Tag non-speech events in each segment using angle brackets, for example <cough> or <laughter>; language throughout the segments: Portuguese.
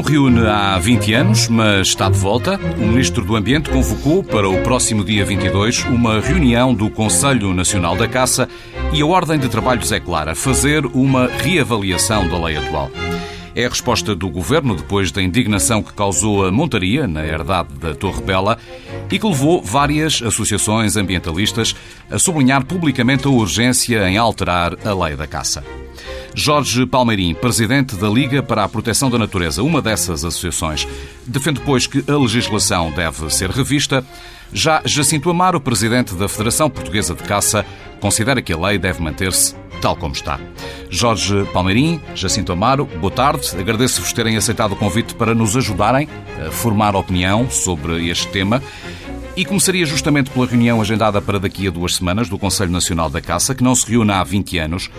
Não reúne há 20 anos, mas está de volta. O Ministro do Ambiente convocou para o próximo dia 22 uma reunião do Conselho Nacional da Caça e a ordem de trabalhos é clara: fazer uma reavaliação da lei atual. É a resposta do Governo depois da indignação que causou a montaria na herdade da Torre Bela e que levou várias associações ambientalistas a sublinhar publicamente a urgência em alterar a lei da caça. Jorge Palmeirim, presidente da Liga para a Proteção da Natureza, uma dessas associações, defende, pois, que a legislação deve ser revista. Já Jacinto Amaro, presidente da Federação Portuguesa de Caça, considera que a lei deve manter-se tal como está. Jorge Palmeirim, Jacinto Amaro, boa tarde. Agradeço-vos terem aceitado o convite para nos ajudarem a formar opinião sobre este tema. E começaria justamente pela reunião agendada para daqui a duas semanas do Conselho Nacional da Caça, que não se reúne há 20 anos.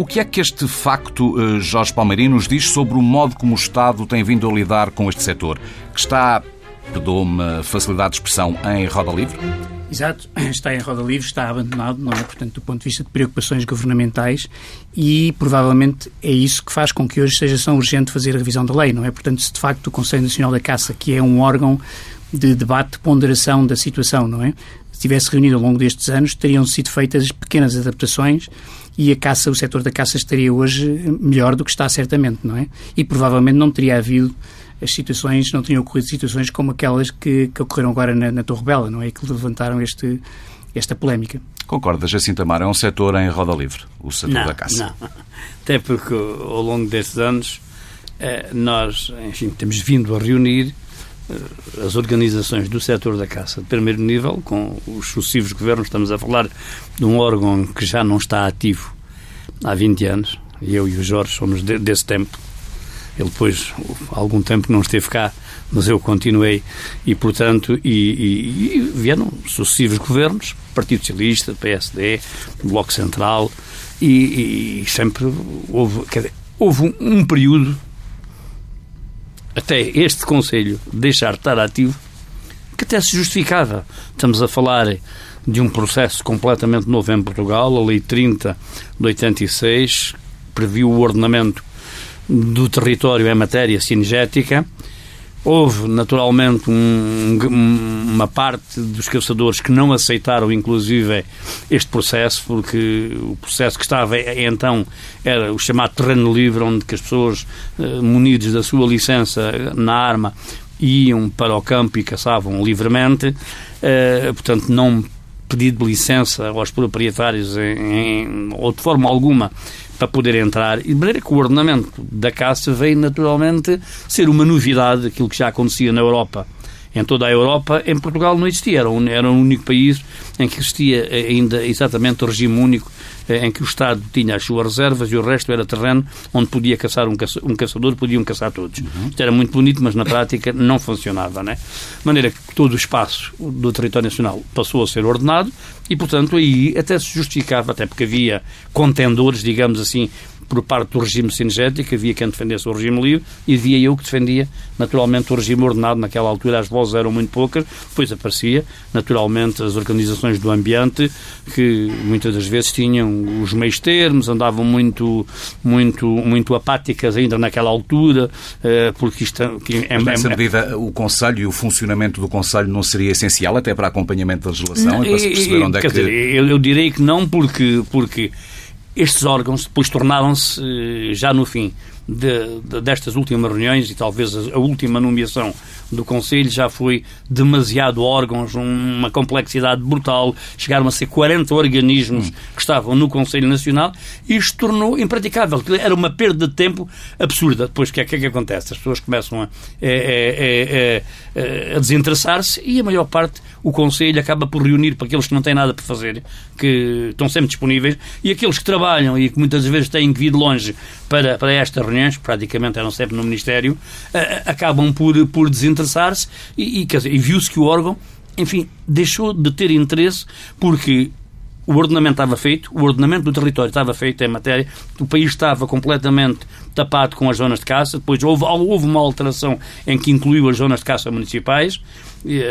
O que é que este facto, eh, Jorge Palmeirinho, nos diz sobre o modo como o Estado tem vindo a lidar com este setor, que está, perdoa-me facilidade de expressão, em roda livre? Exato, <clears throat> está em roda livre, está abandonado, não é? Portanto, do ponto de vista de preocupações governamentais e provavelmente é isso que faz com que hoje seja tão urgente fazer a revisão da lei, não é? Portanto, se de facto o Conselho Nacional da Caça, que é um órgão de debate, de ponderação da situação, não é? Se tivesse reunido ao longo destes anos, teriam sido feitas pequenas adaptações e a caça, o setor da caça estaria hoje melhor do que está certamente, não é? E provavelmente não teria havido as situações, não teriam ocorrido situações como aquelas que, que ocorreram agora na, na Torre Bela, não é? Que levantaram este, esta polémica. Concorda, Jacinto Amaro, é um setor em roda livre, o setor não, da caça. Não, <laughs> até porque ao longo destes anos eh, nós, enfim, temos vindo a reunir as organizações do setor da caça de primeiro nível, com os sucessivos governos, estamos a falar de um órgão que já não está ativo há 20 anos, e eu e o Jorge somos de, desse tempo. Ele depois, há algum tempo não esteve cá, mas eu continuei e, portanto, e, e, e vieram sucessivos governos, Partido Socialista, PSD, Bloco Central, e, sempre houve, dizer, houve um, um período até este Conselho deixar de estar ativo, que até se justificava. Estamos a falar de um processo completamente novo em Portugal, a Lei 30 de 86 previu o ordenamento do território em matéria cinegética Houve, naturalmente, um, uma parte dos caçadores que não aceitaram, inclusive, este processo, porque o processo que estava então era o chamado terreno livre, onde que as pessoas, eh, munidas da sua licença na arma, iam para o campo e caçavam livremente. Eh, portanto, não pedido licença aos proprietários em, em, ou de forma alguma para poder entrar, e de maneira que o ordenamento da caça veio naturalmente ser uma novidade, aquilo que já acontecia na Europa. Em toda a Europa, em Portugal não existia, era, um, era o único país em que existia ainda exatamente o regime único eh, em que o Estado tinha as suas reservas e o resto era terreno onde podia caçar um, caça, um caçador, podiam caçar todos. Uhum. Isto era muito bonito, mas na prática não funcionava, né? De maneira que todo o espaço do território nacional passou a ser ordenado e, portanto, aí até se justificava, até porque havia contendores, digamos assim, por parte do regime cinegético, havia quem defendesse o regime livre e havia eu que defendia, naturalmente, o regime ordenado. Naquela altura as vozes eram muito poucas, depois aparecia, naturalmente, as organizações do ambiente, que muitas das vezes tinham os meios termos, andavam muito, muito, muito apáticas ainda naquela altura, eh, porque isto... Que é, nessa é, medida, o Conselho e o funcionamento do Conselho não seria essencial até para acompanhamento da legislação não, e para se perceber onde é que... Dizer, eu, eu direi que não, porque, porque estes órgãos depois tornaram-se, eh, já no fim de, de, destas últimas reuniões, e talvez a, última nomeação do Conselho já foi demasiado órgãos, uma complexidade brutal. Chegaram a ser 40 organismos que estavam no Conselho Nacional e isto tornou impraticável. Era uma perda de tempo absurda. Depois, o que é que, é que acontece? As pessoas começam a, a, a, a desinteressar-se e a maior parte, o Conselho acaba por reunir para aqueles que não têm nada para fazer, que estão sempre disponíveis, e aqueles que trabalham e que muitas vezes têm que vir longe para, para estas reuniões, praticamente eram sempre no Ministério, acabam por, por desinteressar interessar-se e, e, e viu-se que o órgão, enfim, deixou de ter interesse porque o ordenamento estava feito, o ordenamento do território estava feito em matéria, o país estava completamente tapado com as zonas de caça, depois houve, houve uma alteração em que incluiu as zonas de caça municipais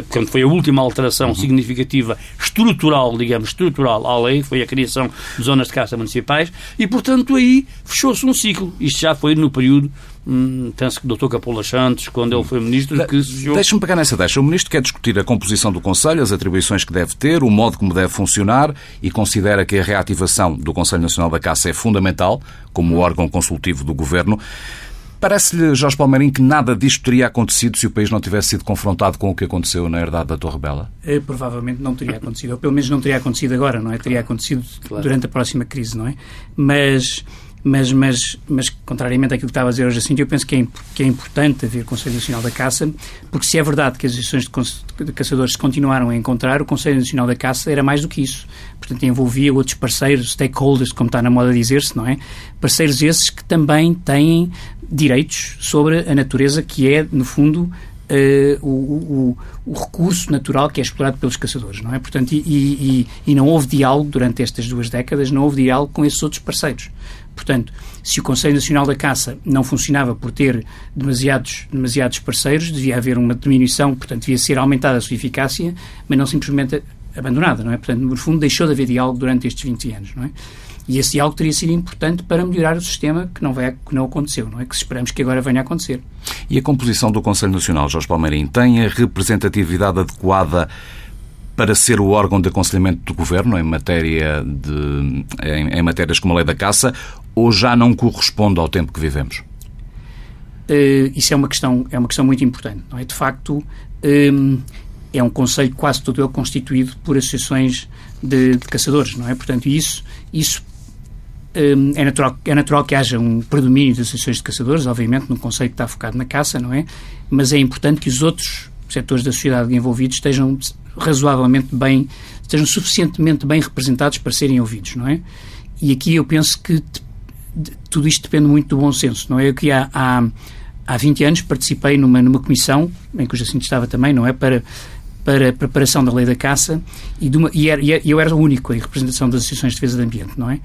portanto, foi a última alteração uhum. significativa, estrutural, digamos, estrutural à lei, foi a criação de zonas de caça municipais, e, portanto, aí fechou-se um ciclo. Isto já foi no período Hum, penso que o Dr. Capola Santos, quando ele foi ministro, que se... Deixa-me pegar nessa deixa. O ministro quer discutir a composição do Conselho, as atribuições que deve ter, o modo como deve funcionar e considera que a reativação do Conselho Nacional da Caça é fundamental, como órgão consultivo do Governo. Parece-lhe, Jorge Palmeirim, que nada disto teria acontecido se o país não tivesse sido confrontado com o que aconteceu na herdade da Torre Bela? É, provavelmente não teria acontecido, ou pelo menos não teria acontecido agora, não é? Teria acontecido claro. durante a próxima crise, não é? Mas mas, mas, mas, contrariamente àquilo que estava a dizer hoje assim, eu penso que é, que é importante haver Conselho Nacional da Caça, porque se é verdade que as associações de, de caçadores se continuaram a encontrar, o Conselho Nacional da Caça era mais do que isso. Portanto, envolvia outros parceiros, stakeholders, como está na moda dizer-se, não é? Parceiros esses que também têm direitos sobre a natureza, que é, no fundo, Uh, o, o, o, recurso natural que é explorado pelos caçadores, não é? Portanto, e, e, e, não houve diálogo durante estas duas décadas, não houve diálogo com esses outros parceiros. Portanto, se o Conselho Nacional da Caça não funcionava por ter demasiados, demasiados parceiros, devia haver uma diminuição, portanto, devia ser aumentada a sua eficácia, mas não simplesmente abandonada, não é? Portanto, no fundo, deixou de haver diálogo durante estes 20 anos, não é? E esse diálogo teria sido importante para melhorar o sistema que não, vai, que não aconteceu, não é? Que esperamos que agora venha a acontecer. E a composição do Conselho Nacional, Jorge Palmeirim, tem a representatividade adequada para ser o órgão de aconselhamento do Governo em, matéria de, em, em matérias como a lei da caça ou já não corresponde ao tempo que vivemos? Uh, isso é uma questão é uma questão muito importante não é de facto um, é um conselho quase todo ele constituído por associações de, de caçadores não é portanto isso isso é natural é natural que haja um predomínio de associações de caçadores obviamente num conselho que está focado na caça não é mas é importante que os outros setores da sociedade envolvidos estejam razoavelmente bem, estejam suficientemente bem representados para serem ouvidos, não é? E aqui eu penso que tudo isto depende muito do bom senso, não é? Eu que há, há, há 20 anos participei numa, numa comissão, em que o Jacinto estava também, não é? Para, para a preparação da lei da caça e, uma, e, era, e eu era o único em representação das associações de defesa do ambiente, não é?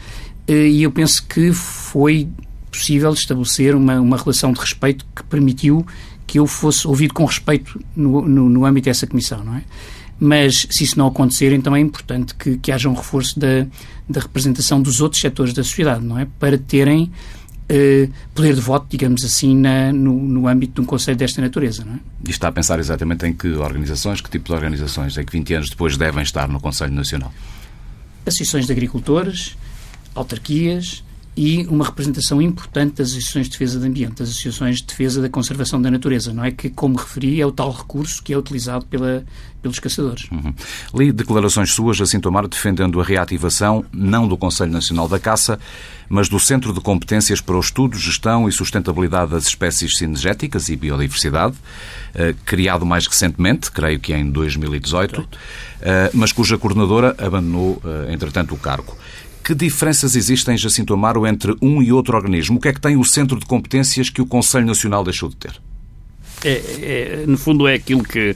E eu penso que foi possível estabelecer uma, uma relação de respeito que permitiu que eu fosse ouvido com respeito no, no, no âmbito dessa comissão, não é? Mas se isso não acontecer, então é importante que, que haja um reforço da, da representação dos outros setores da sociedade, não é? Para terem Uh, poder de voto, digamos assim, na, no, no âmbito de um conselho desta natureza. Não é? E está a pensar exatamente em que organizações, que tipo de organizações é que 20 anos depois devem estar no Conselho Nacional? Associações de agricultores, autarquias, e uma representação importante das associações de defesa do ambiente, das associações de defesa da conservação da natureza, não é? Que, como referi, é o tal recurso que é utilizado pela, pelos caçadores. Uhum. Li declarações suas, assim tomar, defendendo a reativação não do Conselho Nacional da Caça, mas do Centro de Competências para o Estudo, Gestão e Sustentabilidade das Espécies Cinegéticas e Biodiversidade, eh, criado mais recentemente, creio que em 2018, eh, mas cuja coordenadora abandonou, eh, entretanto, o cargo. Que diferenças existem, Jacinto Amaro, entre um e outro organismo? O que é que tem o centro de competências que o Conselho Nacional deixou de ter? É, é, no fundo, é aquilo que,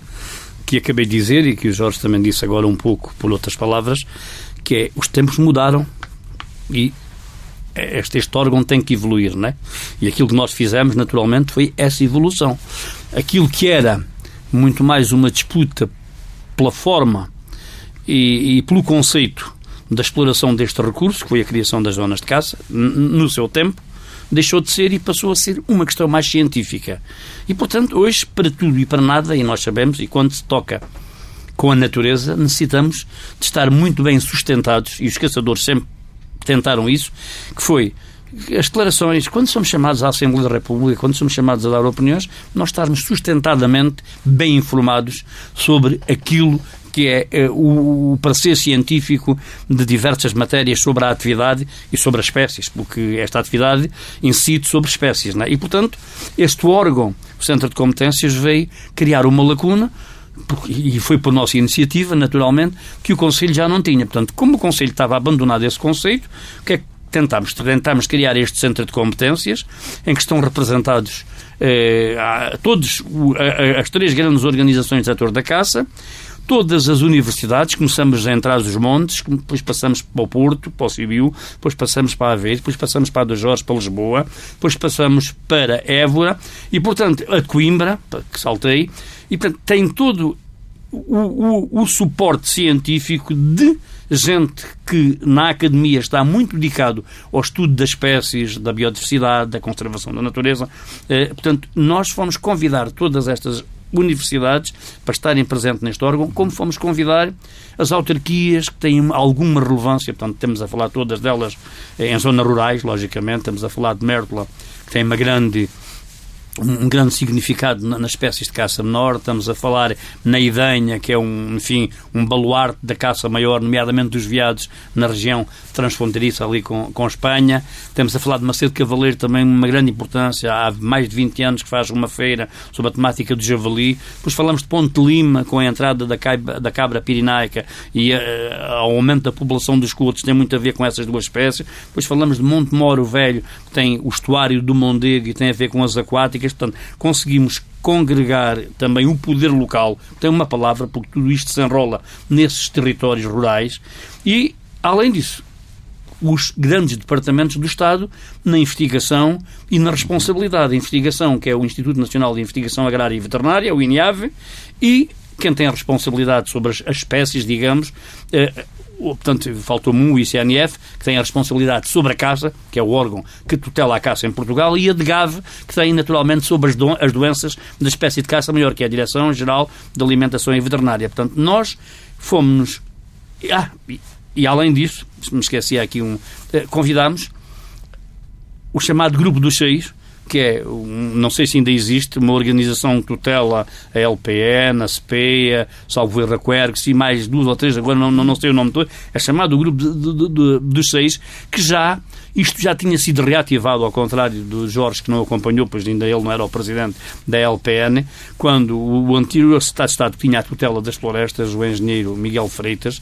que acabei de dizer e que o Jorge também disse agora um pouco por outras palavras, que é os tempos mudaram e este, este órgão tem que evoluir, não é? E aquilo que nós fizemos, naturalmente, foi essa evolução. Aquilo que era muito mais uma disputa pela forma e, e pelo conceito da exploração deste recurso, que foi a criação das zonas de caça, no seu tempo, deixou de ser e passou a ser uma questão mais científica. E, portanto, hoje, para tudo e para nada, e nós sabemos, e quando se toca com a natureza, necessitamos de estar muito bem sustentados, e os caçadores sempre tentaram isso, que foi as declarações, quando somos chamados à Assembleia da República, quando somos chamados a dar opiniões, nós estarmos sustentadamente bem informados sobre aquilo que é, é o, o parecer científico de diversas matérias sobre a atividade e sobre as espécies, porque esta atividade incide sobre espécies. É? E, portanto, este órgão, o Centro de Competências, veio criar uma lacuna e foi por nossa iniciativa, naturalmente, que o Conselho já não tinha. Portanto, como o Conselho estava abandonado esse conceito, o que é que tentámos? Tentámos criar este centro de competências em que estão representados eh, todos as três grandes organizações do setor da caça, todas as universidades, começamos a entrar dos montes, depois passamos para o Porto, para o Sibiu, depois passamos para Aveiro, depois passamos para a dos Jorge, para Lisboa, depois passamos para Évora e, portanto, a Coimbra, que saltei, e, portanto, tem todo o, o, o suporte científico de gente que na academia está muito dedicado ao estudo das espécies, da biodiversidade, da conservação da natureza. Eh, portanto, nós fomos convidar todas estas universidades para estarem presentes neste órgão, como fomos convidar as autarquias que têm alguma relevância, portanto, temos a falar todas delas em zonas rurais, logicamente, estamos a falar de Mértola, que tem uma grande um grande significado nas espécies de caça menor. Estamos a falar na idenha, que é um, enfim, um baluarte da caça maior, nomeadamente dos veados na região transfronteiriça ali com, com Espanha. Estamos a falar de Macedo Cavaleiro, também uma grande importância. Há mais de 20 anos que faz uma feira sobre a temática do javali. Depois falamos de Ponte Lima, com a entrada da cabra, da cabra pirinaica e uh, o aumento da população dos cotos tem muito a ver com essas duas espécies. Depois falamos de Monte Moro Velho, que tem o estuário do Mondego e tem a ver com as aquáticas Portanto, conseguimos congregar também o poder local, tem uma palavra, porque tudo isto se enrola nesses territórios rurais, e, além disso, os grandes departamentos do Estado na investigação e na responsabilidade. A investigação, que é o Instituto Nacional de Investigação Agrária e Veterinária, o INIAV, e quem tem a responsabilidade sobre as, as espécies, digamos, eh, portanto, faltou-me um, o ICNF, que tem a responsabilidade sobre a caça, que é o órgão que tutela a caça em Portugal, e a DGAV, que tem naturalmente sobre as, do, as doenças da espécie de caça maior, que é a Direção-Geral de Alimentação e Veterinária. Portanto, nós fomos. Ah, e, e, além disso, me esqueci aqui um. Eh, convidámos o chamado Grupo dos Seis, que é, não sei se ainda existe, uma organização que tutela a LPN, a SPEA, Salvo Erro Quercus e mais duas ou três, agora não, não, não sei o nome todo, é chamado o grupo dos seis, que já, isto já tinha sido reativado, ao contrário do Jorge, que não acompanhou, pois ainda ele não era o presidente da LPN, quando o anterior Estado de Estado que tinha a tutela das florestas, o engenheiro Miguel Freitas,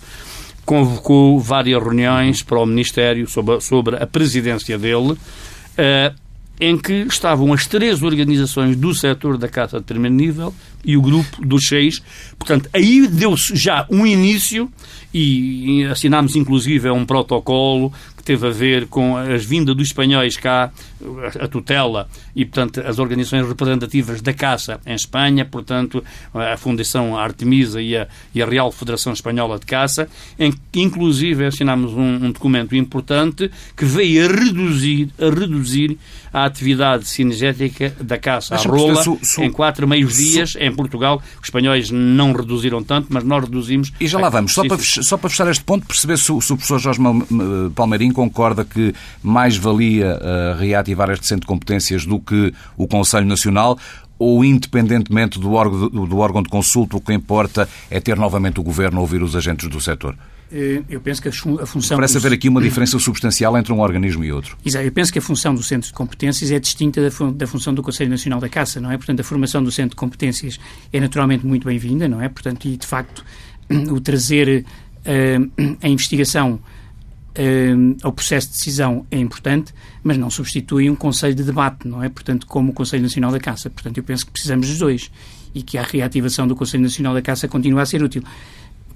convocou várias reuniões para o Ministério sobre, sobre a presidência dele, uh, em que estavam as três organizações do setor da caça de primeiro nível e o grupo dos seis. Portanto, aí deu-se já um início e assinámos inclusive um protocolo teve a ver com as vindas dos espanhóis cá, a tutela e, portanto, as organizações representativas da caça em Espanha, portanto, a Fundação Artemisa e a, e a Real Federação Espanhola de Caça, em que, inclusive, assinámos um, um documento importante que veio a reduzir, a reduzir a atividade cinegética da caça à rola su, su, em quatro meios dias em Portugal. Os espanhóis não reduziram tanto, mas nós reduzimos. E já lá vamos. Só para, só para fechar este ponto, perceber se, o professor Jorge Palmeirinho concorda que mais valia uh, reativar este centro de competências do que o Conselho Nacional ou independentemente do órgão, do órgão de consulta, o que importa é ter novamente o Governo a ouvir os agentes do setor? Eh, eu penso que a função. Parece haver aqui uma diferença substancial entre um organismo e outro. Exato. Eu penso que a função do Centro de Competências é distinta da, função do Conselho Nacional da Caça, não é? Portanto, a formação do Centro de Competências é naturalmente muito bem-vinda, não é? Portanto, e de facto, <clears throat> o trazer uh, a investigação uh, ao processo de decisão é importante, mas não substitui um Conselho de debate, não é? Portanto, como o Conselho Nacional da Caça. Portanto, eu penso que precisamos dos dois e que a reativação do Conselho Nacional da Caça continua a ser útil.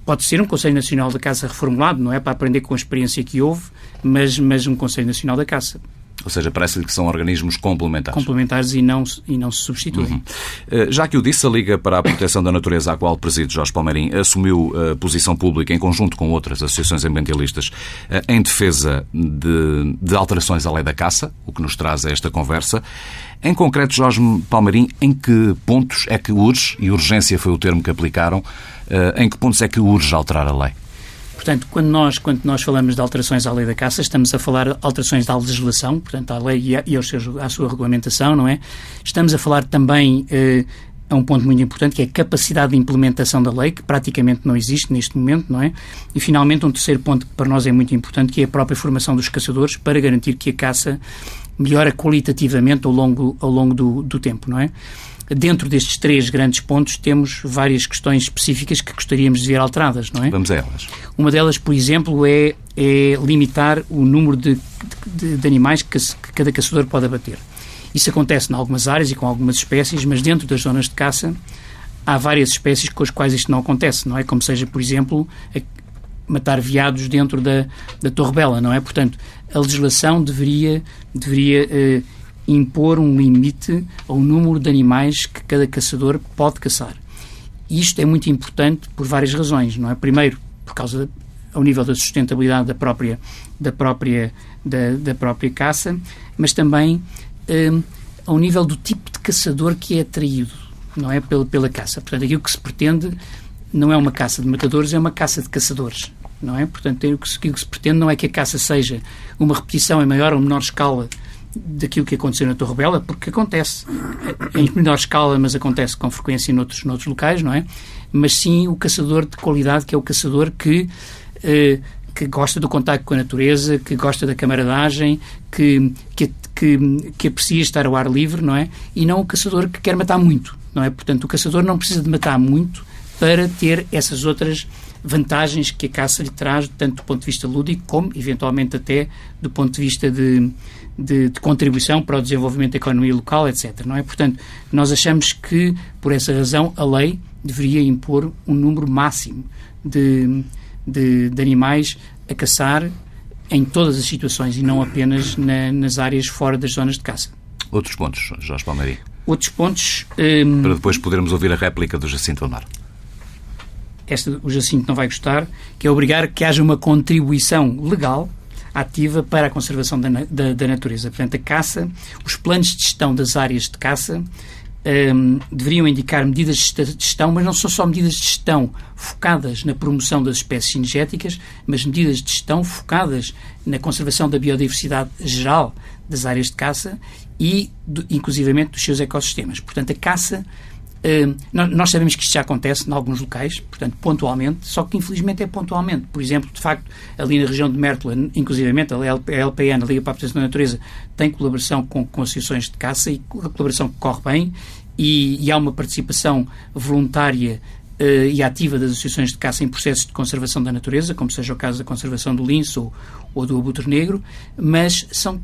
Pode ser um Conselho Nacional da Caça reformulado, não é? Para aprender com a experiência que houve, mas, mas um Conselho Nacional da Caça. Ou seja, parece-lhe que são organismos complementares. Complementares e não, e não se substituem. Uhum. Eh, já que o disse, a Liga para a Proteção da Natureza, à qual preside Jorge Palmeirim, assumiu a posição pública, em conjunto com outras associações ambientalistas, eh, em defesa de, de alterações à lei da caça, o que nos traz a esta conversa. Em concreto, Jorge Palmeirim, em que pontos é que urge, e urgência foi o termo que aplicaram, eh, em que pontos é que urge alterar a lei? Portanto, quando nós, quando nós falamos de alterações à lei da caça, estamos a falar de alterações da legislação, portanto, à lei e, a, e aos à sua regulamentação, não é? Estamos a falar também eh, um ponto muito importante, que é a capacidade de implementação da lei, que praticamente não existe neste momento, não é? E, finalmente, um terceiro ponto que para nós é muito importante, que é a própria formação dos caçadores para garantir que a caça melhora qualitativamente ao longo, ao longo do, do tempo, não é? Dentro destes três grandes pontos, temos várias questões específicas que gostaríamos de ver alteradas, não é? Vamos a elas. Uma delas, por exemplo, é, é limitar o número de, de, de animais que, que cada caçador pode abater. Isso acontece em algumas áreas e com algumas espécies, mas dentro das zonas de caça há várias espécies com as quais isto não acontece, não é? Como seja, por exemplo, matar veados dentro da, da Torre Bela, não é? Portanto, a legislação deveria, deveria eh, impor um limite ao número de animais que cada caçador pode caçar. Isto é muito importante por várias razões, não é? Primeiro, por causa ao nível da sustentabilidade da própria da própria da, da própria caça, mas também um, ao nível do tipo de caçador que é atraído, não é pela, pela caça. Portanto, aquilo que se pretende não é uma caça de matadores, é uma caça de caçadores, não é? Portanto, aquilo que, aquilo que se pretende não é que a caça seja uma repetição em maior ou menor escala daquilo que aconteceu na Torre Bela, porque acontece em menor escala, mas acontece com frequência noutros, noutros locais, não é? Mas sim o caçador de qualidade, que é o caçador que, eh, que gosta do contacto com a natureza, que gosta da camaradagem, que, que, que, que aprecia estar ao ar livre, não é? E não o caçador que quer matar muito, não é? Portanto, o caçador não precisa de matar muito para ter essas outras vantagens que a caça lhe traz, tanto do ponto de vista lúdico, como, eventualmente, até do ponto de vista de, de, de, contribuição para o desenvolvimento da economia local, etc. Não é? Portanto, nós achamos que, por essa razão, a lei deveria impor um número máximo de, de, de animais a caçar em todas as situações e não apenas na, nas áreas fora das zonas de caça. Outros pontos, Jorge Palmeirim? Outros pontos... Hum, para depois podermos ouvir a réplica do Jacinto Amar. Esta o Jacinto não vai gostar, que é obrigar que haja uma contribuição legal ativa para a conservação da, da, da, natureza. Portanto, a caça, os planos de gestão das áreas de caça um, deveriam indicar medidas de gestão, mas não são só medidas de gestão focadas na promoção das espécies cinegéticas, mas medidas de gestão focadas na conservação da biodiversidade geral das áreas de caça e, do, inclusivamente, dos seus ecossistemas. Portanto, a caça nós sabemos que isto já acontece em alguns locais, portanto, pontualmente, só que infelizmente é pontualmente. Por exemplo, de facto, ali na região de Mértola, inclusivamente a LPN, a Liga para a Proteção da Natureza, tem colaboração com, com associações de caça e a colaboração corre bem e, e há uma participação voluntária uh, e ativa das associações de caça em processos de conservação da natureza, como seja o caso da conservação do lince ou, ou do abutre negro, mas são,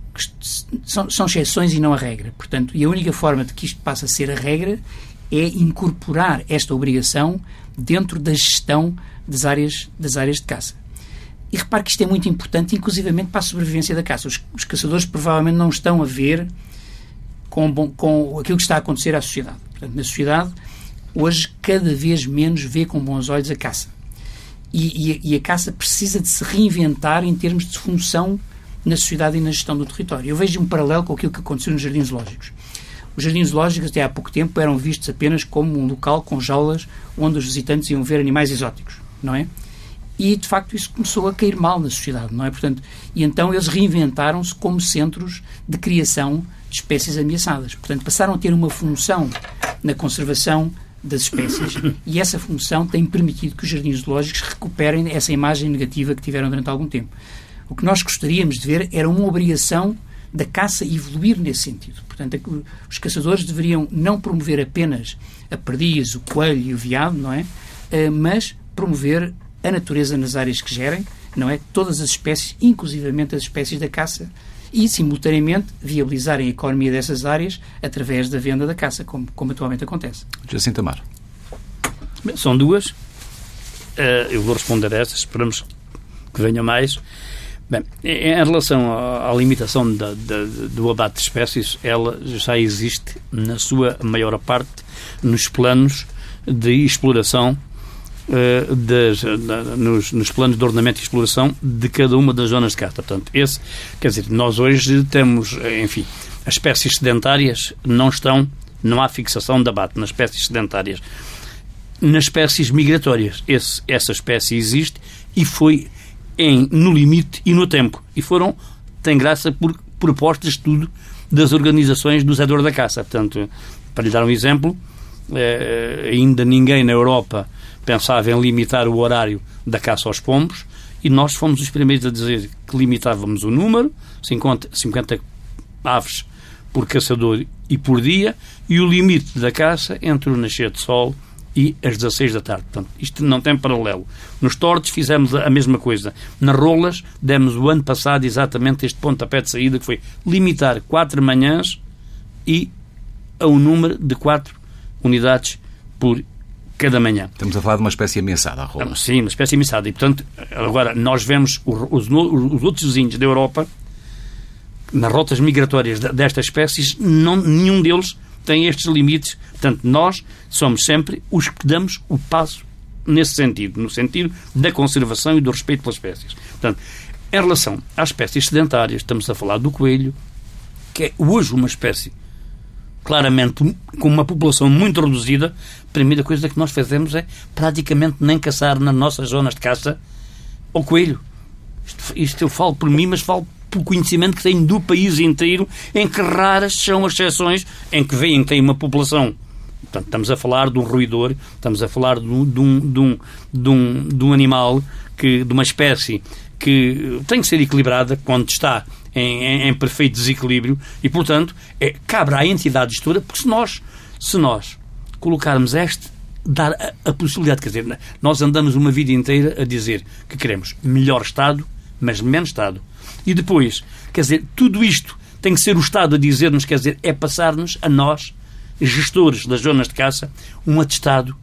são, são exceções e não a regra. Portanto, e a única forma de que isto passe a ser a regra é incorporar esta obrigação dentro da gestão das áreas, das áreas de caça. E repare que isto é muito importante, inclusivamente para a sobrevivência da caça. Os, os caçadores provavelmente não estão a ver com, com aquilo que está a acontecer à sociedade. Portanto, na sociedade, hoje, cada vez menos vê com bons olhos a caça. E, e, e a caça precisa de se reinventar em termos de função na sociedade e na gestão do território. Eu vejo um paralelo com aquilo que aconteceu nos jardins zoológicos. Os jardins zoológicos, até há pouco tempo, eram vistos apenas como um local com jaulas onde os visitantes iam ver animais exóticos, não é? E, de facto, isso começou a cair mal na sociedade, não é? Portanto, e então eles reinventaram-se como centros de criação de espécies ameaçadas. Portanto, passaram a ter uma função na conservação das espécies e essa função tem permitido que os jardins zoológicos recuperem essa imagem negativa que tiveram durante algum tempo. O que nós gostaríamos de ver era uma obrigação da caça evoluir nesse sentido. Portanto, é os caçadores deveriam não promover apenas a perdiz, o coelho e o veado, não é? Eh, mas promover a natureza nas áreas que gerem, não é? Todas as espécies, inclusivamente as espécies da caça, e, simultaneamente, viabilizarem a economia dessas áreas através da venda da caça, como, como atualmente acontece. Jacinto Amar. São duas. Eh, eu vou responder a estas, esperamos que venham mais. Bem, em relação à, limitação da, da, do abate de espécies, ela já existe, na sua maior parte, nos planos de exploração, uh, das, da, nos, nos, planos de ordenamento e exploração de cada uma das zonas de caça. Portanto, esse, quer dizer, nós hoje temos, enfim, as espécies sedentárias não estão, não há fixação de abate nas espécies sedentárias. Nas espécies migratórias, esse, essa espécie existe e foi em, no limite e no tempo. E foram, tem graça, por propostas de estudo das organizações do setor da caça. Portanto, para lhe dar um exemplo, eh, ainda ninguém na Europa pensava em limitar o horário da caça aos pombos e nós fomos os primeiros a dizer que limitávamos o número, 50, 50 aves por caçador e por dia, e o limite da caça entre o nascer de sol e às 16 da tarde. Portanto, isto não tem paralelo. Nos tortos fizemos a mesma coisa. Nas rolas demos o ano passado exatamente este pontapé de saída que foi limitar quatro manhãs e a um número de quatro unidades por cada manhã. Estamos a falar de uma espécie ameaçada, a rola. Sim, uma espécie ameaçada. E, portanto, agora, nós vemos os, os, os outros vizinhos da Europa, nas rotas migratórias destas espécies, não, nenhum deles tem estes limites. Portanto, nós somos sempre os que damos o passo nesse sentido, no sentido da conservação e do respeito pelas espécies. Portanto, em relação às espécies sedentárias, estamos a falar do coelho, que é hoje uma espécie claramente com uma população muito reduzida, a primeira coisa que nós fazemos é praticamente nem caçar nas nossas zonas de caça ao coelho. Isto, isto eu falo por mim, mas falo por conhecimento que tenho do país inteiro, em que raras são as exceções em que veem que tem uma população. Portanto, estamos a falar de um ruidor, estamos a falar de um, de um, de um, de um, de um animal, que, de uma espécie que tem que ser equilibrada quando está em, em, em perfeito desequilíbrio e, portanto, é, cabe à entidade gestora, porque se nós, se nós colocarmos este, dar a, a, possibilidade, quer dizer, nós andamos uma vida inteira a dizer que queremos melhor Estado, mas menos Estado. E depois, quer dizer, tudo isto tem que ser o Estado a dizer-nos, quer dizer, é passar-nos a nós, gestores das zonas de caça, um atestado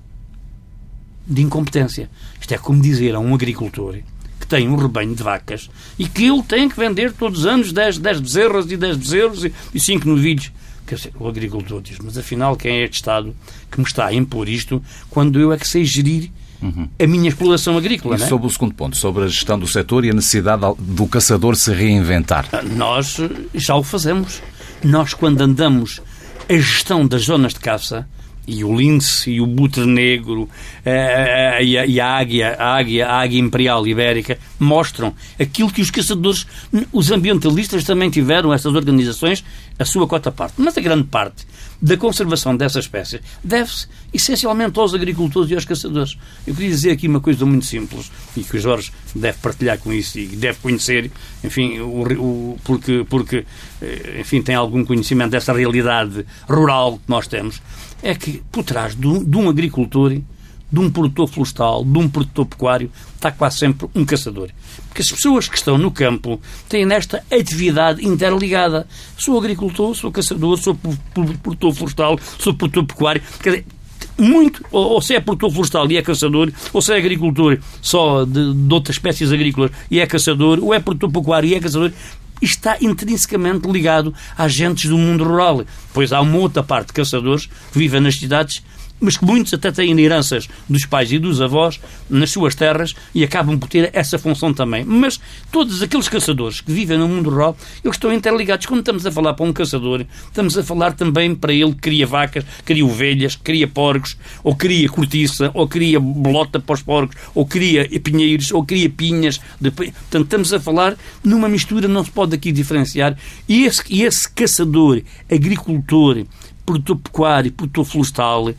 de incompetência. Isto é como dizer a um agricultor que tem um rebanho de vacas e que ele tem que vender todos os anos 10, 10 bezerras e 10 bezerros e 5 novilhos. Quer dizer, o agricultor diz, mas afinal quem é este Estado que me está a impor isto quando eu é que sei gerir uhum. a minha exploração agrícola? E é? sobre o segundo ponto, sobre a gestão do setor e a necessidade do caçador se reinventar. Nós já o fazemos. Nós, quando andamos a gestão das zonas de caça, e o lince e o butre negro uh, e, a, e, a, águia, a águia, a águia imperial ibérica mostram aquilo que os caçadores, os ambientalistas também tiveram, essas organizações, a sua cota parte. Mas a grande parte da conservação dessas espécies deve-se essencialmente aos agricultores e aos caçadores. Eu queria dizer aqui uma coisa muito simples e que o Jorge deve partilhar com isso e deve conhecer, enfim, o, o, porque, porque eh, enfim, tem algum conhecimento dessa realidade rural que nós temos é que por trás de um, de um agricultor, de um produtor florestal, de um produtor pecuário, está quase sempre um caçador. Porque as pessoas que estão no campo têm nesta atividade interligada. Sou agricultor, sou caçador, sou produtor florestal, sou produtor pecuário. Quer dizer, muito, ou, ou, se é produtor florestal e é caçador, ou se é agricultor só de, de outras espécies agrícolas e é caçador, ou é produtor pecuário e é caçador, está intrinsecamente ligado a agentes do mundo rural. Pois há uma outra parte de caçadores que vivem nas cidades mas que muitos até têm heranças dos pais e dos avós nas suas terras e acabam por ter essa função também. Mas todos aqueles caçadores que vivem no mundo rural, eles estão interligados. Quando estamos a falar para um caçador, estamos a falar também para ele que cria vacas, cria ovelhas, cria porcos, ou cria cortiça, ou cria bolota para os porcos, ou cria pinheiros, ou cria pinhas. Portanto, estamos a falar numa mistura, não se pode aqui diferenciar. E esse, esse caçador, agricultor, produtor pecuário, produtor florestal,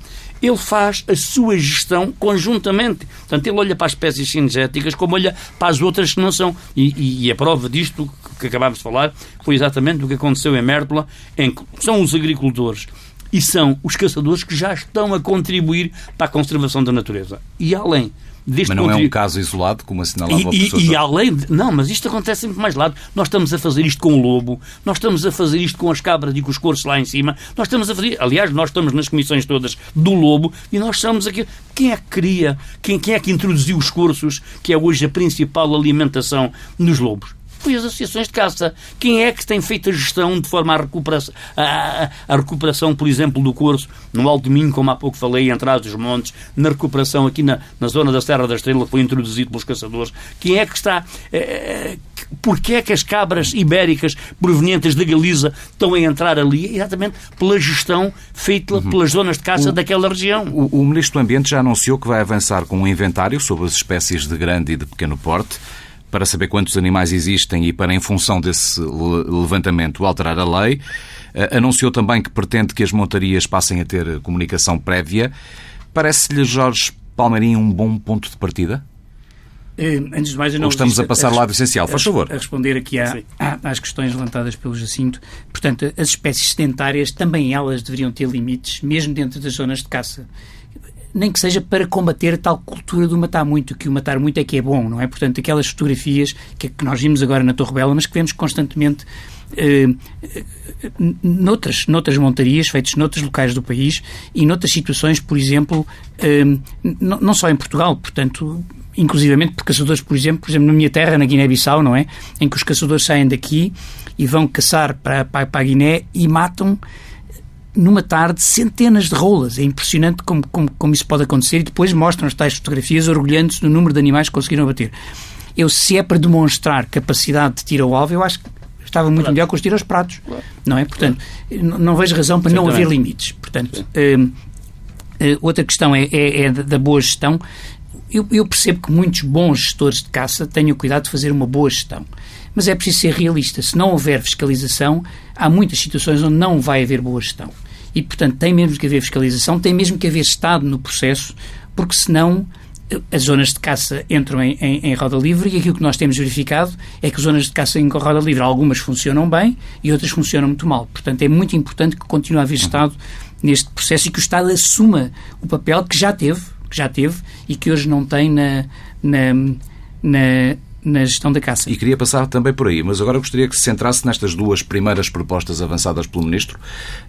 ele faz a sua gestão conjuntamente. Portanto, ele olha para as espécies cinegéticas como olha para as outras que não são. E, e a prova disto que acabámos de falar foi exatamente o que aconteceu em Mértola, em que são os agricultores e são os caçadores que já estão a contribuir para a conservação da natureza. E além mas não é um caso isolado, como assinalava e, o professor. E, e além de, Não, mas isto acontece sempre mais lado. Nós estamos a fazer isto com o lobo, nós estamos a fazer isto com as cabras e com os corços lá em cima, nós estamos a fazer... Aliás, nós estamos nas comissões todas do lobo e nós somos aqui... Quem é que cria, quem, quem é que introduziu os corços, que é hoje a principal alimentação nos lobos? Foi as associações de caça. Quem é que tem feito a gestão de forma a recuperação, a, a recuperação por exemplo, do curso no Alto Minho, como há pouco falei, em trás dos montes, na recuperação aqui na, na zona da Serra da Estrela, que foi introduzido pelos caçadores? Quem é que está... É, Porquê é que as cabras ibéricas provenientes da Galiza estão a entrar ali? Exatamente pela gestão feita uhum. pelas zonas de caça o, daquela região. O, o Ministro do Ambiente já anunciou que vai avançar com um inventário sobre as espécies de grande e de pequeno porte para saber quantos animais existem e para, em função desse levantamento, alterar a lei. Eh, anunciou também que pretende que as montarias passem a ter comunicação prévia. Parece-lhe, Jorge Palmeirinho, um bom ponto de partida? Eh, antes de mais, eu não Ou estamos a passar ao lado essencial, faz favor. A responder aqui à, às questões levantadas pelo Jacinto. Portanto, as espécies sedentárias, também elas deveriam ter limites, mesmo dentro das zonas de caça nem que seja para combater tal cultura do matar muito, que o matar muito é que é bom, não é? Portanto, aquelas fotografias que, que nós vimos agora na Torre Bela, mas que vemos constantemente eh, noutras, noutras montarias, feitas noutros locais do país e noutras situações, por exemplo, eh, não só em Portugal, portanto, inclusivamente por caçadores, por exemplo, por exemplo, na minha terra, na Guiné-Bissau, não é? Em que os caçadores saem daqui e vão caçar para, para, para a Guiné e matam numa tarde, centenas de rolas. É impressionante como, como, como isso pode acontecer e depois mostram as tais fotografias orgulhando-se do número de animais que conseguiram abater. Eu, se é para demonstrar capacidade de tiro ao alvo, eu acho que estava muito claro. melhor com os tiros aos pratos. Claro. Não é? Portanto, claro. não vejo razão para não haver limites. Portanto, uh, uh, outra questão é, é, é, da boa gestão. Eu, eu, percebo que muitos bons gestores de caça tenham cuidado de fazer uma boa gestão. Mas é preciso ser realista. Se não houver fiscalização, há muitas situações onde não vai haver boa gestão. E, portanto, tem mesmo que haver fiscalização, tem mesmo que haver Estado no processo, porque senão as zonas de caça entram em, em, em, roda livre e aquilo que nós temos verificado é que as zonas de caça em roda livre, algumas funcionam bem e outras funcionam muito mal. Portanto, é muito importante que continue a haver Estado neste processo e que o Estado assuma o papel que já teve, que já teve e que hoje não tem na, na, na na gestão da caça. E queria passar também por aí, mas agora gostaria que se centrasse nestas duas primeiras propostas avançadas pelo Ministro.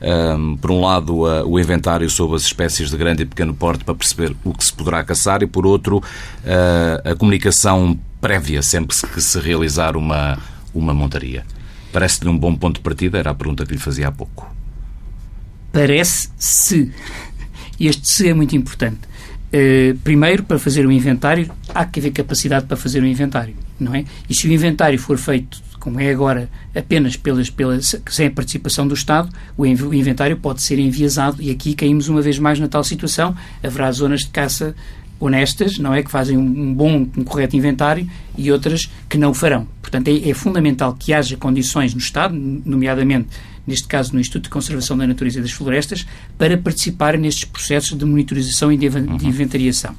Um, por um lado, o inventário sobre as espécies de grande e pequeno porte para perceber o que se poderá caçar e, por outro, a comunicação prévia sempre que se realizar uma, uma montaria. Parece-lhe um bom ponto de partida? Era a pergunta que lhe fazia há pouco. Parece se. Este se é muito importante. Uh, primeiro, para fazer o inventário, há que haver capacidade para fazer o inventário não é? E se o inventário for feito, como é agora, apenas pelas, pelas, sem a participação do Estado, o inventário pode ser enviesado e aqui caímos uma vez mais na tal situação. Haverá zonas de caça honestas, não é? Que fazem um bom, um correto inventário e outras que não o farão. Portanto, é, é fundamental que haja condições no Estado, nomeadamente neste caso no Instituto de Conservação da Natureza e das Florestas, para participar nestes processos de monitorização e de, de uhum. inventariação.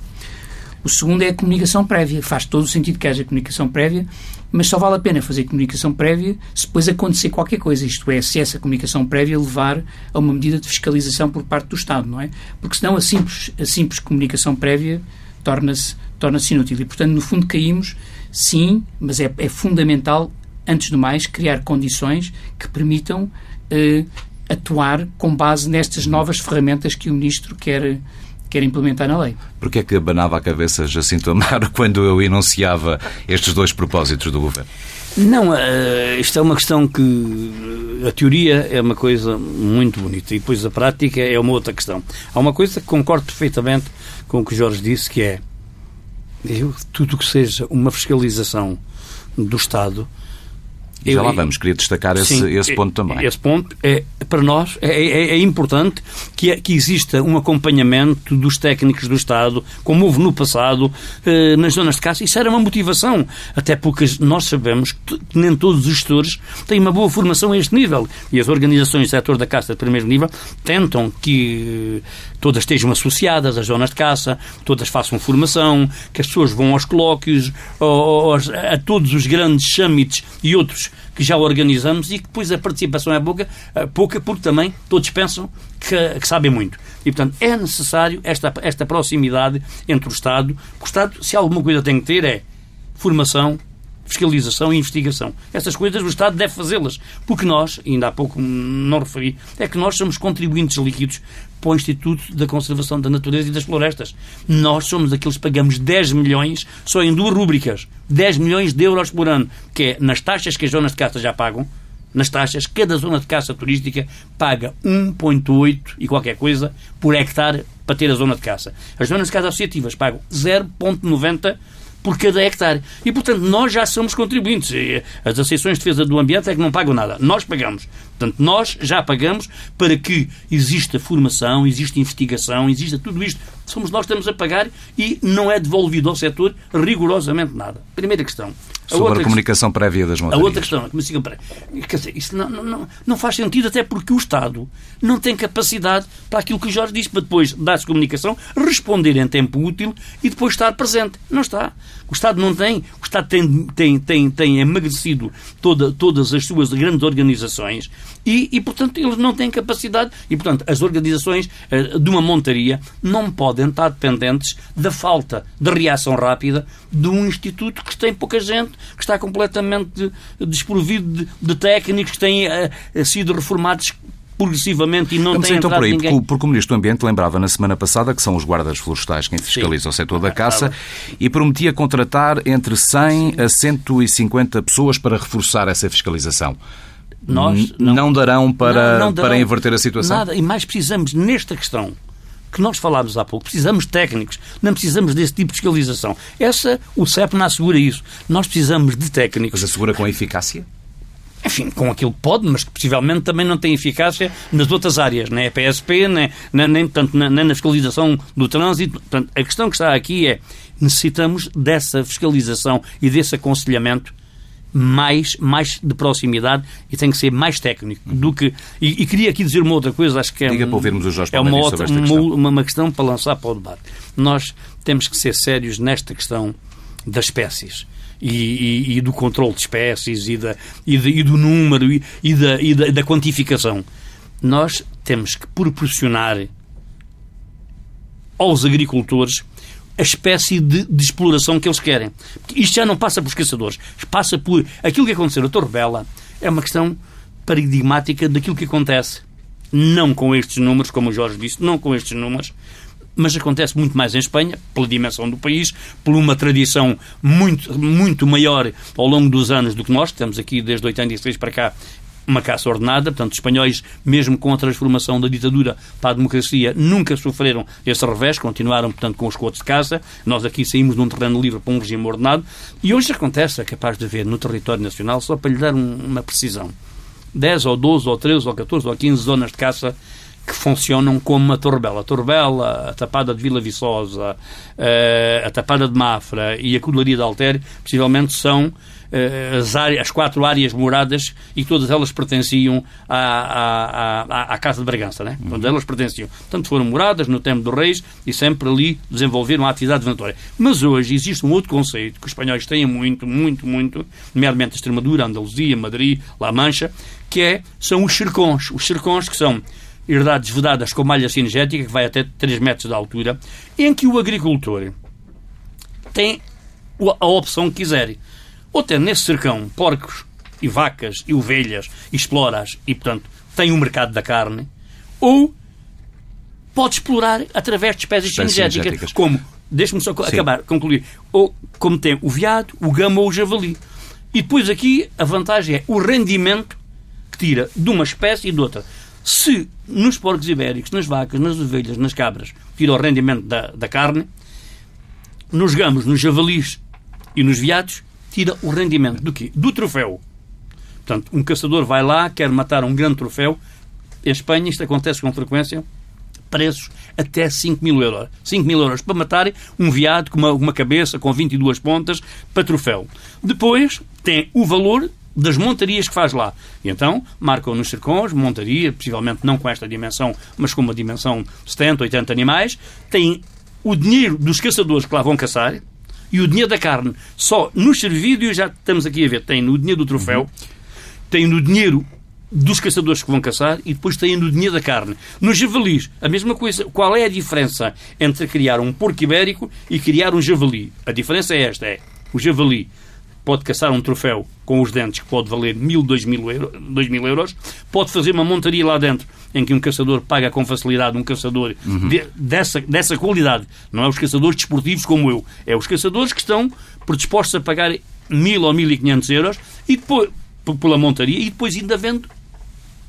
O segundo é a comunicação prévia. Faz todo o sentido que haja comunicação prévia, mas só vale a pena fazer comunicação prévia se depois acontecer qualquer coisa, isto é, se essa comunicação prévia levar a uma medida de fiscalização por parte do Estado, não é? Porque senão a simples, a simples comunicação prévia torna-se torna inútil. E, portanto, no fundo, caímos, sim, mas é, é fundamental, antes do mais, criar condições que permitam eh, atuar com base nestas novas ferramentas que o Ministro quer quer implementar na lei. Porquê é que abanava a cabeça Jacinto Amaro <laughs> quando eu enunciava estes dois propósitos do Governo? Não, uh, isto é uma questão que a teoria é uma coisa muito bonita e depois a prática é uma outra questão. Há uma coisa que concordo perfeitamente com o que Jorge disse, que é eu, tudo que seja uma fiscalização do Estado e já lá vamos, queria destacar esse, sim, esse ponto também. Esse ponto é, para nós, é, é, é importante que, é, que exista um acompanhamento dos técnicos do Estado, como houve no passado, eh, nas zonas de caça. Isso era uma motivação, até porque nós sabemos que nem todos os gestores têm uma boa formação a este nível. E as organizações do setor da caça de primeiro nível tentam que todas estejam associadas às zonas de caça, todas façam formação, que as pessoas vão aos colóquios, aos, a todos os grandes summits e outros que já organizamos e que depois a participação é pouca, eh, pouca porque também todos pensam que, que, sabem muito. E, portanto, é necessário esta, esta proximidade entre o Estado, porque o Estado, se alguma coisa tem que ter, é formação, fiscalização e investigação. Essas coisas o Estado deve fazê-las, porque nós, ainda há pouco não referi, é que nós somos contribuintes líquidos para o Instituto da Conservação da Natureza e das Florestas. Nós somos aqueles que pagamos 10 milhões só em duas rúbricas. 10 milhões de euros por ano, que é nas taxas que as zonas de caça já pagam, nas taxas, cada zona de caça turística paga 1,8 e qualquer coisa por hectare para ter a zona de caça. As zonas de caça associativas pagam 0,90 por cada hectare. E, portanto, nós já somos contribuintes. As associações de defesa do ambiente é que não pagam nada. Nós pagamos. Portanto, nós já pagamos para que exista formação, exista investigação, exista tudo isto. Somos nós que estamos a pagar e não é devolvido ao setor rigorosamente nada. Primeira questão. A Sobre a comunicação questão, prévia das montarias. A outra questão, a comunicação prévia. Quer dizer, isso não, não, não faz sentido, até porque o Estado não tem capacidade para aquilo que o Jorge disse, para depois dar-se comunicação, responder em tempo útil e depois estar presente. Não está. O Estado não tem. O Estado tem, tem, tem, tem emagrecido toda, todas as suas grandes organizações e, e, portanto, eles não têm capacidade. E, portanto, as organizações uh, de uma montaria não podem estar dependentes da falta de reação rápida de um instituto que tem pouca gente, que está completamente desprovido de, de técnicos, que têm uh, sido reformados progressivamente e não Vamos tem então por aí, ninguém... porque, porque o Ministro do Ambiente lembrava na semana passada que são os guardas florestais quem fiscaliza Sim. o setor da caça e prometia contratar entre 100 a 150 pessoas para reforçar essa fiscalização. Nós não, não darão para, não, não darão para inverter a situação? Nada, e mais precisamos nesta questão que nós falámos há pouco, precisamos de técnicos, não precisamos desse tipo de fiscalização. Essa, o CEP não assegura isso. Nós precisamos de técnicos. Mas assegura com eficácia? enfim, com aquilo que pode, mas que possivelmente também não tem eficácia nas outras áreas, nem a PSP, nem, nem, nem, portanto, nem na fiscalização do trânsito. Portanto, a questão que está aqui é necessitamos dessa fiscalização e desse aconselhamento mais, mais de proximidade e tem que ser mais técnico do que. E, e queria aqui dizer uma outra coisa, acho que é, Diga um, para ouvirmos o Jorge é uma, outra, uma, uma questão para lançar para o debate. Nós temos que ser sérios nesta questão das espécies e, e, e, do controle de espécies e, da, e, de, e do número e, e, da, e da, da quantificação. Nós temos que proporcionar aos agricultores a espécie de, de, exploração que eles querem. Isto já não passa por caçadores, passa por aquilo que aconteceu na Torre Bela. É uma questão paradigmática daquilo que acontece. Não com estes números, como o Jorge disse, não com estes números, mas acontece muito mais em Espanha, pela dimensão do país, por uma tradição muito, muito maior ao longo dos anos do que nós. Temos aqui, desde 86 para cá, uma caça ordenada, portanto, os espanhóis, mesmo com a transformação da ditadura para a democracia, nunca sofreram esse revés, continuaram, portanto, com os cotos de caça. Nós aqui saímos de um terreno livre para um regime ordenado. E hoje acontece, é capaz de haver no território nacional, só para lhe dar um, uma precisão, 10 ou 12 ou 13 ou 14 ou 15 zonas de caça que funcionam como a Torbela. A Torbela, a Tapada de Vila Viçosa, eh, a Tapada de Mafra e a Cudelaria de Altério, possivelmente são as, áreas, as quatro áreas moradas e todas elas pertenciam à, à, à, à Casa de Bragança, né? Uhum. Onde elas pertenciam. Portanto, foram moradas no tempo dos reis e sempre ali desenvolveram a atividade venatória. Mas hoje existe um outro conceito que os espanhóis têm muito, muito, muito, nomeadamente Extremadura, Andaluzia, Madrid, La Mancha, que é, são os cercões. Os cercões que são herdades vedadas com malha cinegética, que vai até 3 metros de altura, em que o agricultor tem a opção que quiser. Ou ter nesse cercão porcos e vacas e ovelhas e exploras e, portanto, tem um mercado da carne, ou pode explorar através de espécies, espécies cinegéticas, como, deixe-me só Sim. acabar, concluir, ou como tem o veado, o gama ou o javali. E depois aqui a vantagem é o rendimento que tira de uma espécie e de outra. Se nos porcos ibéricos, nas vacas, nas ovelhas, nas cabras, tira o rendimento da, da carne, nos gamos, nos javalis e nos veados, tira o rendimento do quê? Do troféu. Portanto, um caçador vai lá, quer matar um grande troféu. Em Espanha isto acontece com frequência. Preços até 5 mil euros. 5 mil euros para matar um veado com uma, uma cabeça com 22 pontas para troféu. Depois tem o valor das montarias que faz lá. E então marcam nos cercões, montaria, possivelmente não com esta dimensão, mas com uma dimensão de 70, 80 animais, tem o dinheiro dos caçadores que lá vão caçar e o dinheiro da carne. Só nos servidos, já estamos aqui a ver, tem no dinheiro do troféu, tem no dinheiro dos caçadores que vão caçar e depois têm no dinheiro da carne. Nos javalis, a mesma coisa. Qual é a diferença entre criar um porco ibérico e criar um javali? A diferença é esta, é o javali pode caçar um troféu com os dentes que pode valer mil, dois mil, euro, dois mil euros, pode fazer uma montaria lá dentro em que um caçador paga com facilidade um caçador uhum. de, dessa, dessa qualidade. Não é os caçadores desportivos como eu, é os caçadores que estão predispostos a pagar mil ou mil e quinhentos euros e depois pela montaria e depois ainda vendo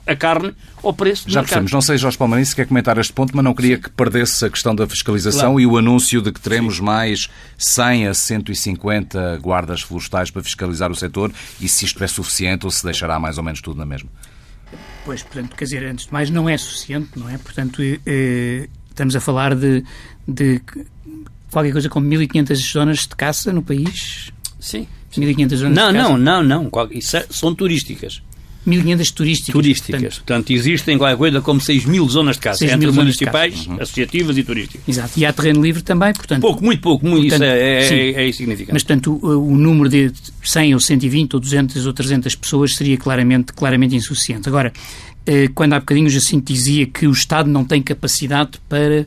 a carne ao preço Já percebemos. Não sei, Jorge Palmarim, se quer comentar este ponto, mas não queria Sim. que perdesse a questão da fiscalização claro. e o anúncio de que teremos Sim. mais 100 a 150 guardas florestais para fiscalizar o setor e se isto é suficiente ou se deixará mais ou menos tudo na mesma. Pois, portanto, quer dizer, antes de mais, não é suficiente, não é? Portanto, eh, estamos a falar de, de qualquer coisa como 1.500 zonas de caça no país. Sim. 1.500 zonas não, de caça. Não, não, não, é, são turísticas. 1.500 turísticas. Turísticas. Portanto, portanto, existem qualquer coisa como 6 mil zonas de caça, entre municipais, uhum. associativas e turísticas. Exato. E há terreno livre também, portanto... Pouco, muito pouco. Muito, portanto, isso é, é, é, insignificante. Mas, portanto, o, o, número de 100 ou 120 ou 200 ou 300 pessoas seria claramente, claramente insuficiente. Agora, eh, quando há bocadinho o Jacinto dizia que o Estado não tem capacidade para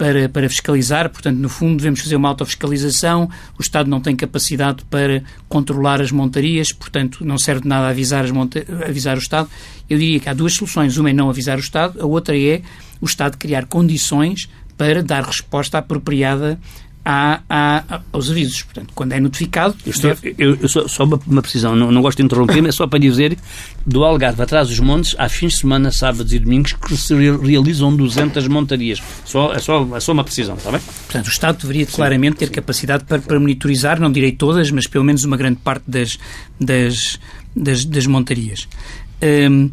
para, para fiscalizar, portanto, no fundo, devemos fazer uma autofiscalização. O Estado não tem capacidade para controlar as montarias, portanto, não serve de nada avisar, as avisar o Estado. Eu diria que há duas soluções. Uma é não avisar o Estado, a outra é o Estado criar condições para dar resposta apropriada à, à, aos avisos. Portanto, quando é notificado. Eu estou, eu, eu só, só uma, uma, precisão, não, não gosto de interromper, mas é só para dizer do Algarve atrás dos montes, há fins de semana, sábados e domingos, que se realizam 200 montarias. Só, é, só, é só uma precisão, está bem? Portanto, o Estado deveria claramente ter capacidade para, para monitorizar, não direi todas, mas pelo menos uma grande parte das, das, das, das montarias. Hum,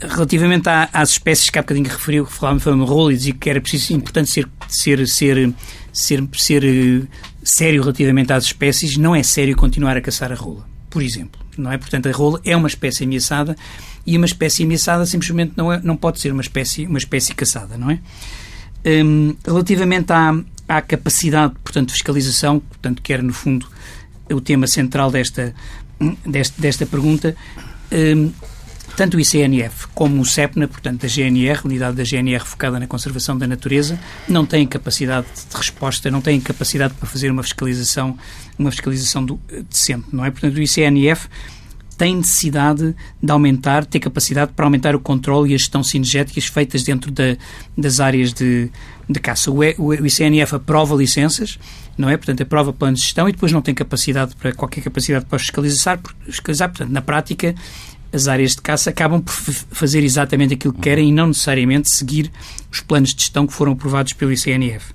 relativamente às espécies que há bocadinho referiu, que falava de rolo e dizia que era preciso, importante ser, ser, ser, ser, ser uh, sério relativamente às espécies, não é sério continuar a caçar a rola, por exemplo. Não é? Portanto, a rola é uma espécie ameaçada e uma espécie ameaçada simplesmente não, é, não pode ser uma espécie, uma espécie caçada, não é? Um, relativamente à, à capacidade, portanto, de fiscalização, portanto, que era, no fundo, o tema central desta, desta, desta pergunta, um, tanto o ICNF como o CEPNA, portanto a GNR, unidade da GNR focada na conservação da natureza, não têm capacidade de resposta, não têm capacidade para fazer uma fiscalização, uma fiscalização do, decente, não é? Portanto, o ICNF tem necessidade de aumentar, ter capacidade para aumentar o controle e a gestão cinegéticas feitas dentro da, das áreas de, de caça. O, o, o ICNF aprova licenças, não é? Portanto, aprova planos de gestão e depois não tem capacidade para qualquer capacidade para fiscalizar, fiscalizar. Portanto, na prática, as áreas de caça acabam por fazer exatamente aquilo que querem e não necessariamente seguir os planos de gestão que foram aprovados pelo ICNF.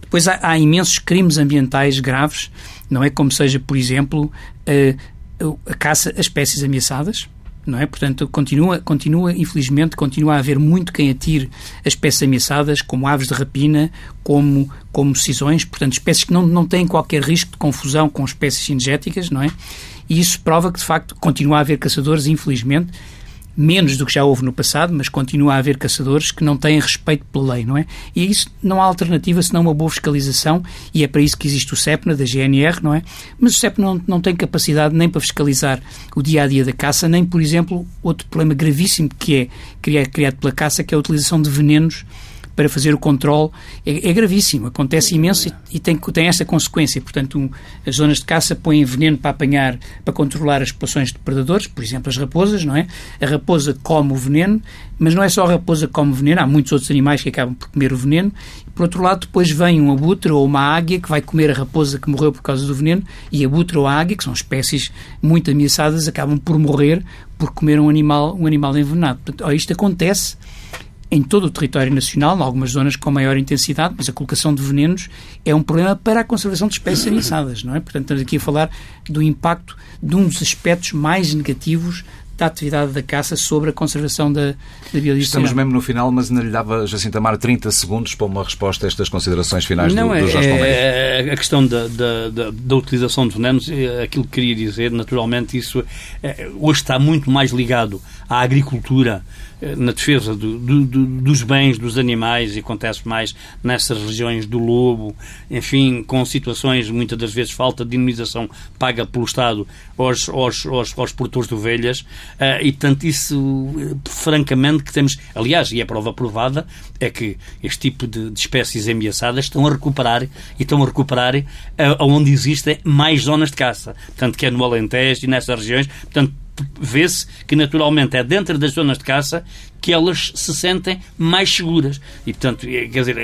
Depois há, há imensos crimes ambientais graves, não é? Como seja, por exemplo, a, a caça a espécies ameaçadas, não é? Portanto, continua, continua, infelizmente, continua a haver muito quem atire as espécies ameaçadas, como aves de rapina, como, como cisões, portanto, espécies que não, não têm qualquer risco de confusão com espécies cinegéticas, não é? E isso prova que, de facto, continua a haver caçadores, infelizmente, menos do que já houve no passado, mas continua a haver caçadores que não têm respeito pela lei, não é? E isso não há alternativa senão uma boa fiscalização e é para isso que existe o CEPNA, da GNR, não é? Mas o CEPNA não, não tem capacidade nem para fiscalizar o dia-a-dia -dia da caça, nem, por exemplo, outro problema gravíssimo que é criado pela caça, que é a utilização de venenos para fazer o controle é, é gravíssimo, acontece imenso e, e, tem, tem essa consequência. Portanto, um, as zonas de caça põem veneno para apanhar, para controlar as populações de predadores, por exemplo, as raposas, não é? A raposa come o veneno, mas não é só a raposa que come o veneno, há muitos outros animais que acabam por comer o veneno. Por outro lado, depois vem um abutre ou uma águia que vai comer a raposa que morreu por causa do veneno e a abutre ou a águia, que são espécies muito ameaçadas, acabam por morrer por comer um animal, um animal envenenado. Portanto, isto acontece em todo o território nacional, em algumas zonas com maior intensidade, mas a colocação de venenos é um problema para a conservação de espécies ameaçadas, não é? Portanto, estamos aqui a falar do impacto de um dos aspectos mais negativos da atividade da caça sobre a conservação da, da biodiversidade. Estamos mesmo no final, mas ainda lhe dava, Jacinto Amar, 30 segundos para uma resposta a estas considerações finais Não, do, do Jorge Palmeiras. É, é, a questão da, da, da, utilização de venenos, é, aquilo que queria dizer, naturalmente, isso é, hoje está muito mais ligado à agricultura, eh, na defesa do, do, dos bens dos animais e acontece mais nessas regiões do lobo, enfim, com situações, muitas das vezes, falta de indemnização paga pelo Estado aos, aos, aos, aos produtores de ovelhas uh, e, portanto, isso, eh, francamente, que temos, aliás, e a prova provada é que este tipo de, de espécies ameaçadas estão a recuperar e estão a recuperar uh, onde existem mais zonas de caça, portanto, que é no Alentejo e nessas regiões, portanto, vê-se que naturalmente é dentro das zonas de caça que elas se sentem mais seguras. E, portanto, é, quer dizer,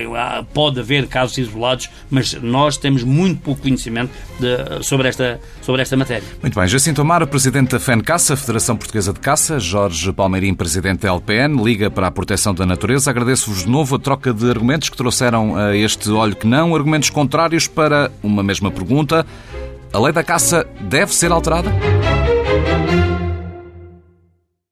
pode haver casos isolados, mas nós temos muito pouco conhecimento de, sobre, esta, sobre esta matéria. Muito bem. Jacinto Amaro, Presidente da FEN Caça, Federação Portuguesa de Caça, Jorge Palmeirim, Presidente da LPN, Liga para a Proteção da Natureza. Agradeço-vos de novo a troca de argumentos que trouxeram a este olho que não, argumentos contrários para uma mesma pergunta. A lei da caça deve ser alterada?